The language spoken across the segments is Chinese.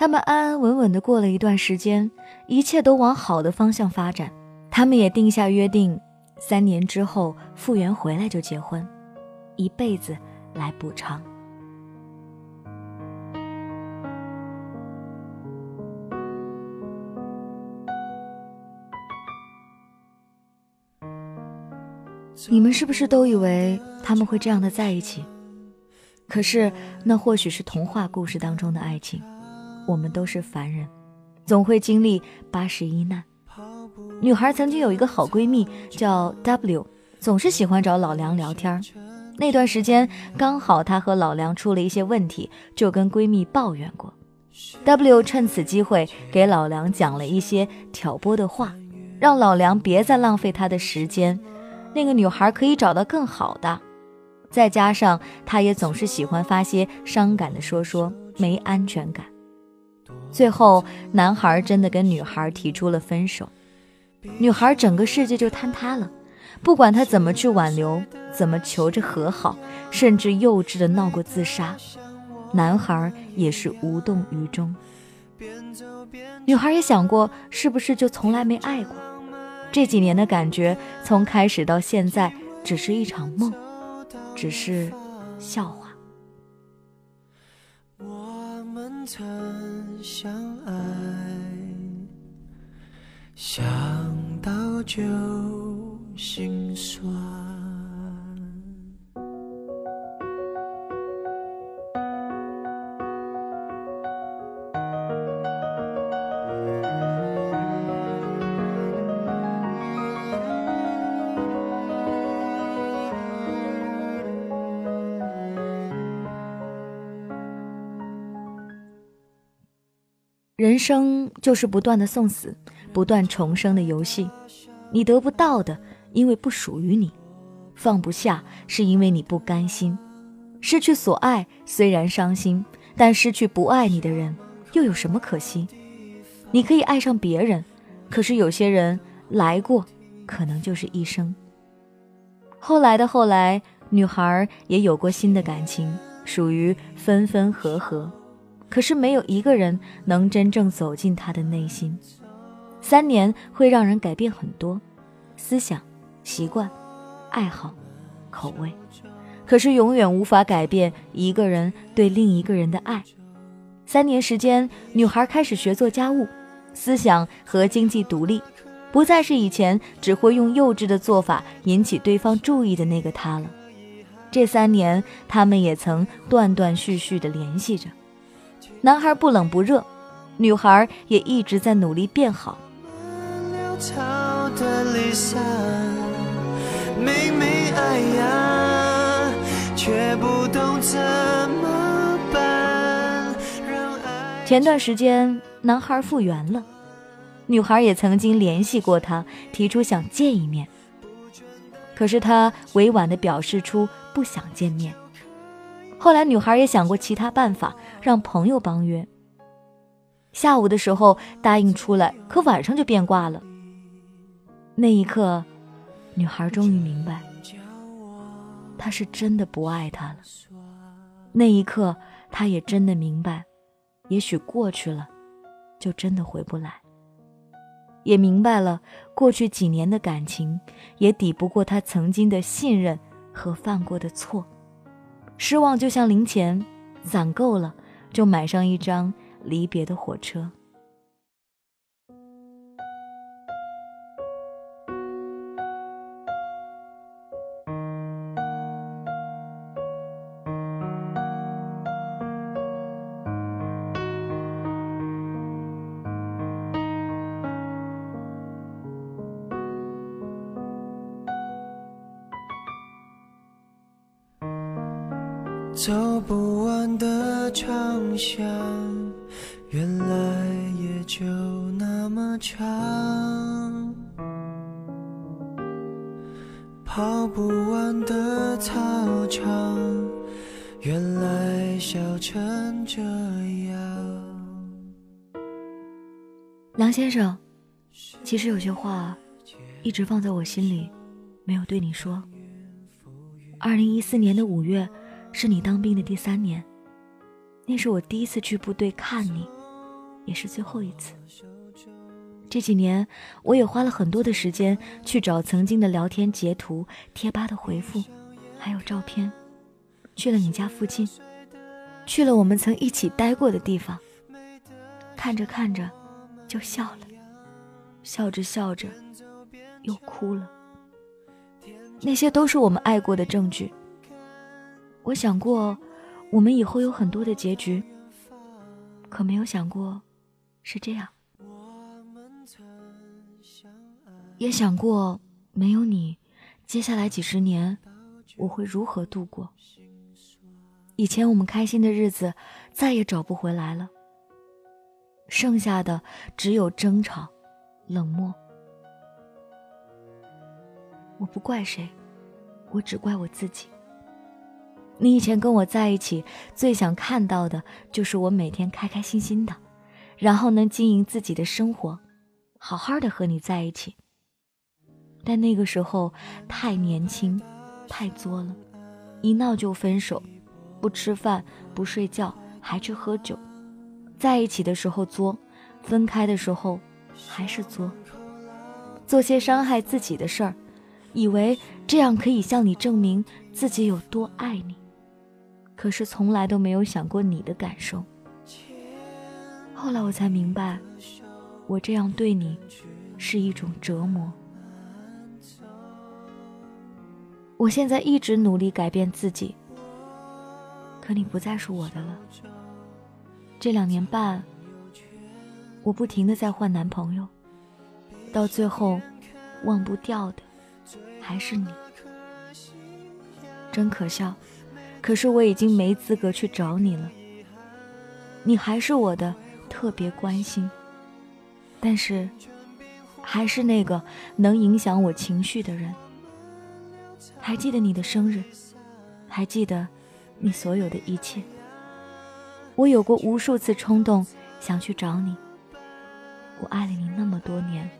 他们安安稳稳的过了一段时间，一切都往好的方向发展。他们也定下约定，三年之后复原回来就结婚，一辈子来补偿。你们是不是都以为他们会这样的在一起？可是那或许是童话故事当中的爱情。我们都是凡人，总会经历八十一难。女孩曾经有一个好闺蜜叫 W，总是喜欢找老梁聊天。那段时间刚好她和老梁出了一些问题，就跟闺蜜抱怨过。W 趁此机会给老梁讲了一些挑拨的话，让老梁别再浪费他的时间。那个女孩可以找到更好的，再加上她也总是喜欢发些伤感的说说，没安全感。最后，男孩真的跟女孩提出了分手，女孩整个世界就坍塌了。不管他怎么去挽留，怎么求着和好，甚至幼稚的闹过自杀，男孩也是无动于衷。女孩也想过，是不是就从来没爱过？这几年的感觉，从开始到现在，只是一场梦，只是笑话。我们曾相爱，想到就心酸。人生就是不断的送死、不断重生的游戏。你得不到的，因为不属于你；放不下，是因为你不甘心。失去所爱虽然伤心，但失去不爱你的人，又有什么可惜？你可以爱上别人，可是有些人来过，可能就是一生。后来的后来，女孩也有过新的感情，属于分分合合。可是没有一个人能真正走进他的内心。三年会让人改变很多，思想、习惯、爱好、口味，可是永远无法改变一个人对另一个人的爱。三年时间，女孩开始学做家务，思想和经济独立，不再是以前只会用幼稚的做法引起对方注意的那个她了。这三年，他们也曾断断续续地联系着。男孩不冷不热，女孩也一直在努力变好。前段时间，男孩复原了，女孩也曾经联系过他，提出想见一面，可是他委婉地表示出不想见面。后来，女孩也想过其他办法，让朋友帮约。下午的时候答应出来，可晚上就变卦了。那一刻，女孩终于明白，他是真的不爱她了。那一刻，她也真的明白，也许过去了，就真的回不来。也明白了，过去几年的感情，也抵不过他曾经的信任和犯过的错。失望就像零钱，攒够了就买上一张离别的火车。走不完的长巷，原来也就那么长。跑不完的操场，原来笑成这样。梁先生，其实有些话一直放在我心里，没有对你说。二零一四年的五月。是你当兵的第三年，那是我第一次去部队看你，也是最后一次。这几年，我也花了很多的时间去找曾经的聊天截图、贴吧的回复，还有照片，去了你家附近，去了我们曾一起待过的地方。看着看着，就笑了，笑着笑着，又哭了。那些都是我们爱过的证据。我想过，我们以后有很多的结局，可没有想过是这样。也想过没有你，接下来几十年我会如何度过？以前我们开心的日子再也找不回来了，剩下的只有争吵、冷漠。我不怪谁，我只怪我自己。你以前跟我在一起，最想看到的就是我每天开开心心的，然后能经营自己的生活，好好的和你在一起。但那个时候太年轻，太作了，一闹就分手，不吃饭不睡觉还去喝酒，在一起的时候作，分开的时候还是作，做些伤害自己的事儿，以为这样可以向你证明自己有多爱你，可是从来都没有想过你的感受。后来我才明白，我这样对你是一种折磨。我现在一直努力改变自己，可你不再是我的了。这两年半，我不停的在换男朋友，到最后，忘不掉的还是你。真可笑，可是我已经没资格去找你了。你还是我的特别关心，但是，还是那个能影响我情绪的人。还记得你的生日，还记得你所有的一切。我有过无数次冲动想去找你，我爱了你那么多年，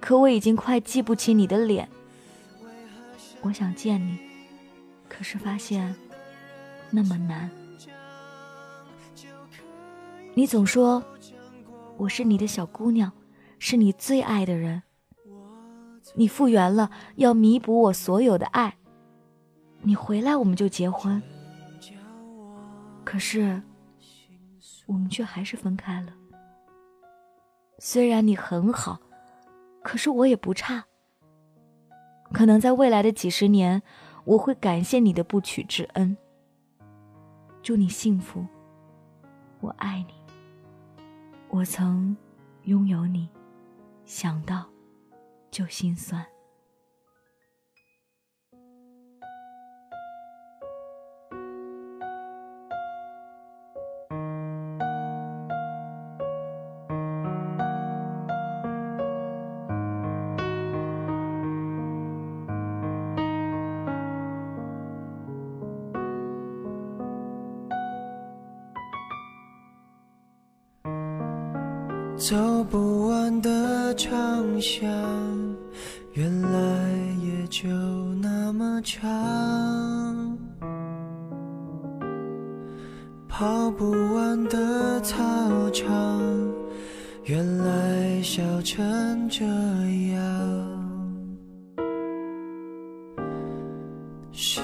可我已经快记不起你的脸。我想见你，可是发现那么难。你总说我是你的小姑娘，是你最爱的人。你复原了，要弥补我所有的爱。你回来，我们就结婚。可是，我们却还是分开了。虽然你很好，可是我也不差。可能在未来的几十年，我会感谢你的不娶之恩。祝你幸福，我爱你。我曾拥有你，想到。就心酸。走不完的长巷，原来也就那么长。跑不完的操场，原来笑成这样。时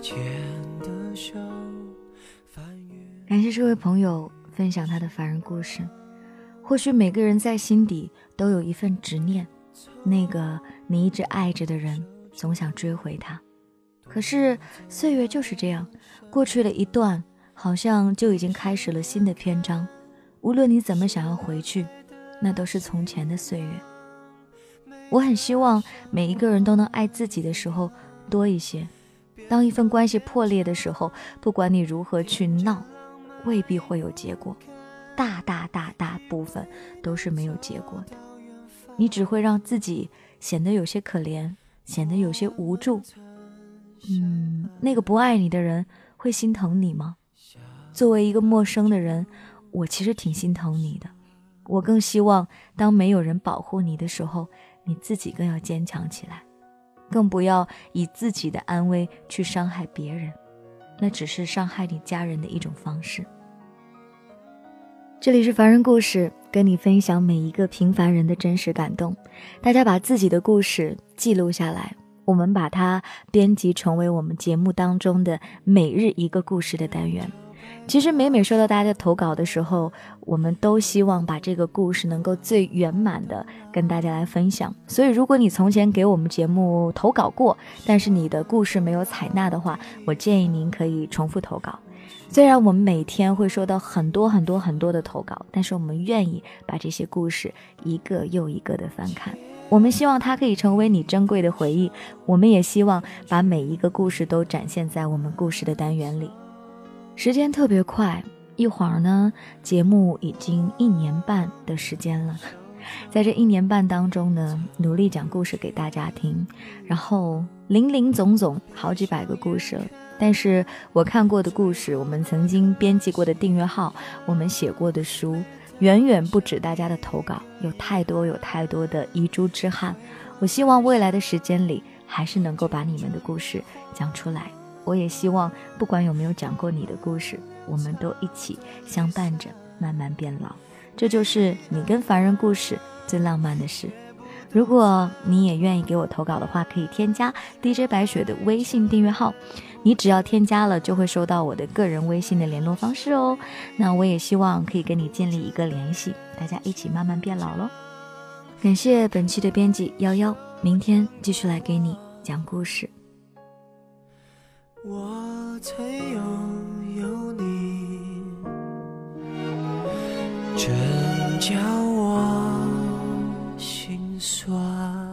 间的手翻阅。感谢这位朋友分享他的凡人故事。或许每个人在心底都有一份执念，那个你一直爱着的人，总想追回他。可是岁月就是这样，过去了一段，好像就已经开始了新的篇章。无论你怎么想要回去，那都是从前的岁月。我很希望每一个人都能爱自己的时候多一些。当一份关系破裂的时候，不管你如何去闹，未必会有结果。大大大大部分都是没有结果的，你只会让自己显得有些可怜，显得有些无助。嗯，那个不爱你的人会心疼你吗？作为一个陌生的人，我其实挺心疼你的。我更希望，当没有人保护你的时候，你自己更要坚强起来，更不要以自己的安危去伤害别人，那只是伤害你家人的一种方式。这里是凡人故事，跟你分享每一个平凡人的真实感动。大家把自己的故事记录下来，我们把它编辑成为我们节目当中的每日一个故事的单元。其实每每收到大家的投稿的时候，我们都希望把这个故事能够最圆满的跟大家来分享。所以，如果你从前给我们节目投稿过，但是你的故事没有采纳的话，我建议您可以重复投稿。虽然我们每天会收到很多很多很多的投稿，但是我们愿意把这些故事一个又一个的翻看。我们希望它可以成为你珍贵的回忆。我们也希望把每一个故事都展现在我们故事的单元里。时间特别快，一会儿呢，节目已经一年半的时间了。在这一年半当中呢，努力讲故事给大家听，然后林林总总好几百个故事了。但是我看过的故事，我们曾经编辑过的订阅号，我们写过的书，远远不止大家的投稿，有太多有太多的遗珠之憾。我希望未来的时间里，还是能够把你们的故事讲出来。我也希望，不管有没有讲过你的故事，我们都一起相伴着慢慢变老。这就是你跟凡人故事最浪漫的事。如果你也愿意给我投稿的话，可以添加 DJ 白雪的微信订阅号。你只要添加了，就会收到我的个人微信的联络方式哦。那我也希望可以跟你建立一个联系，大家一起慢慢变老喽。感谢本期的编辑幺幺，明天继续来给你讲故事。我曾拥有你，真叫我心酸。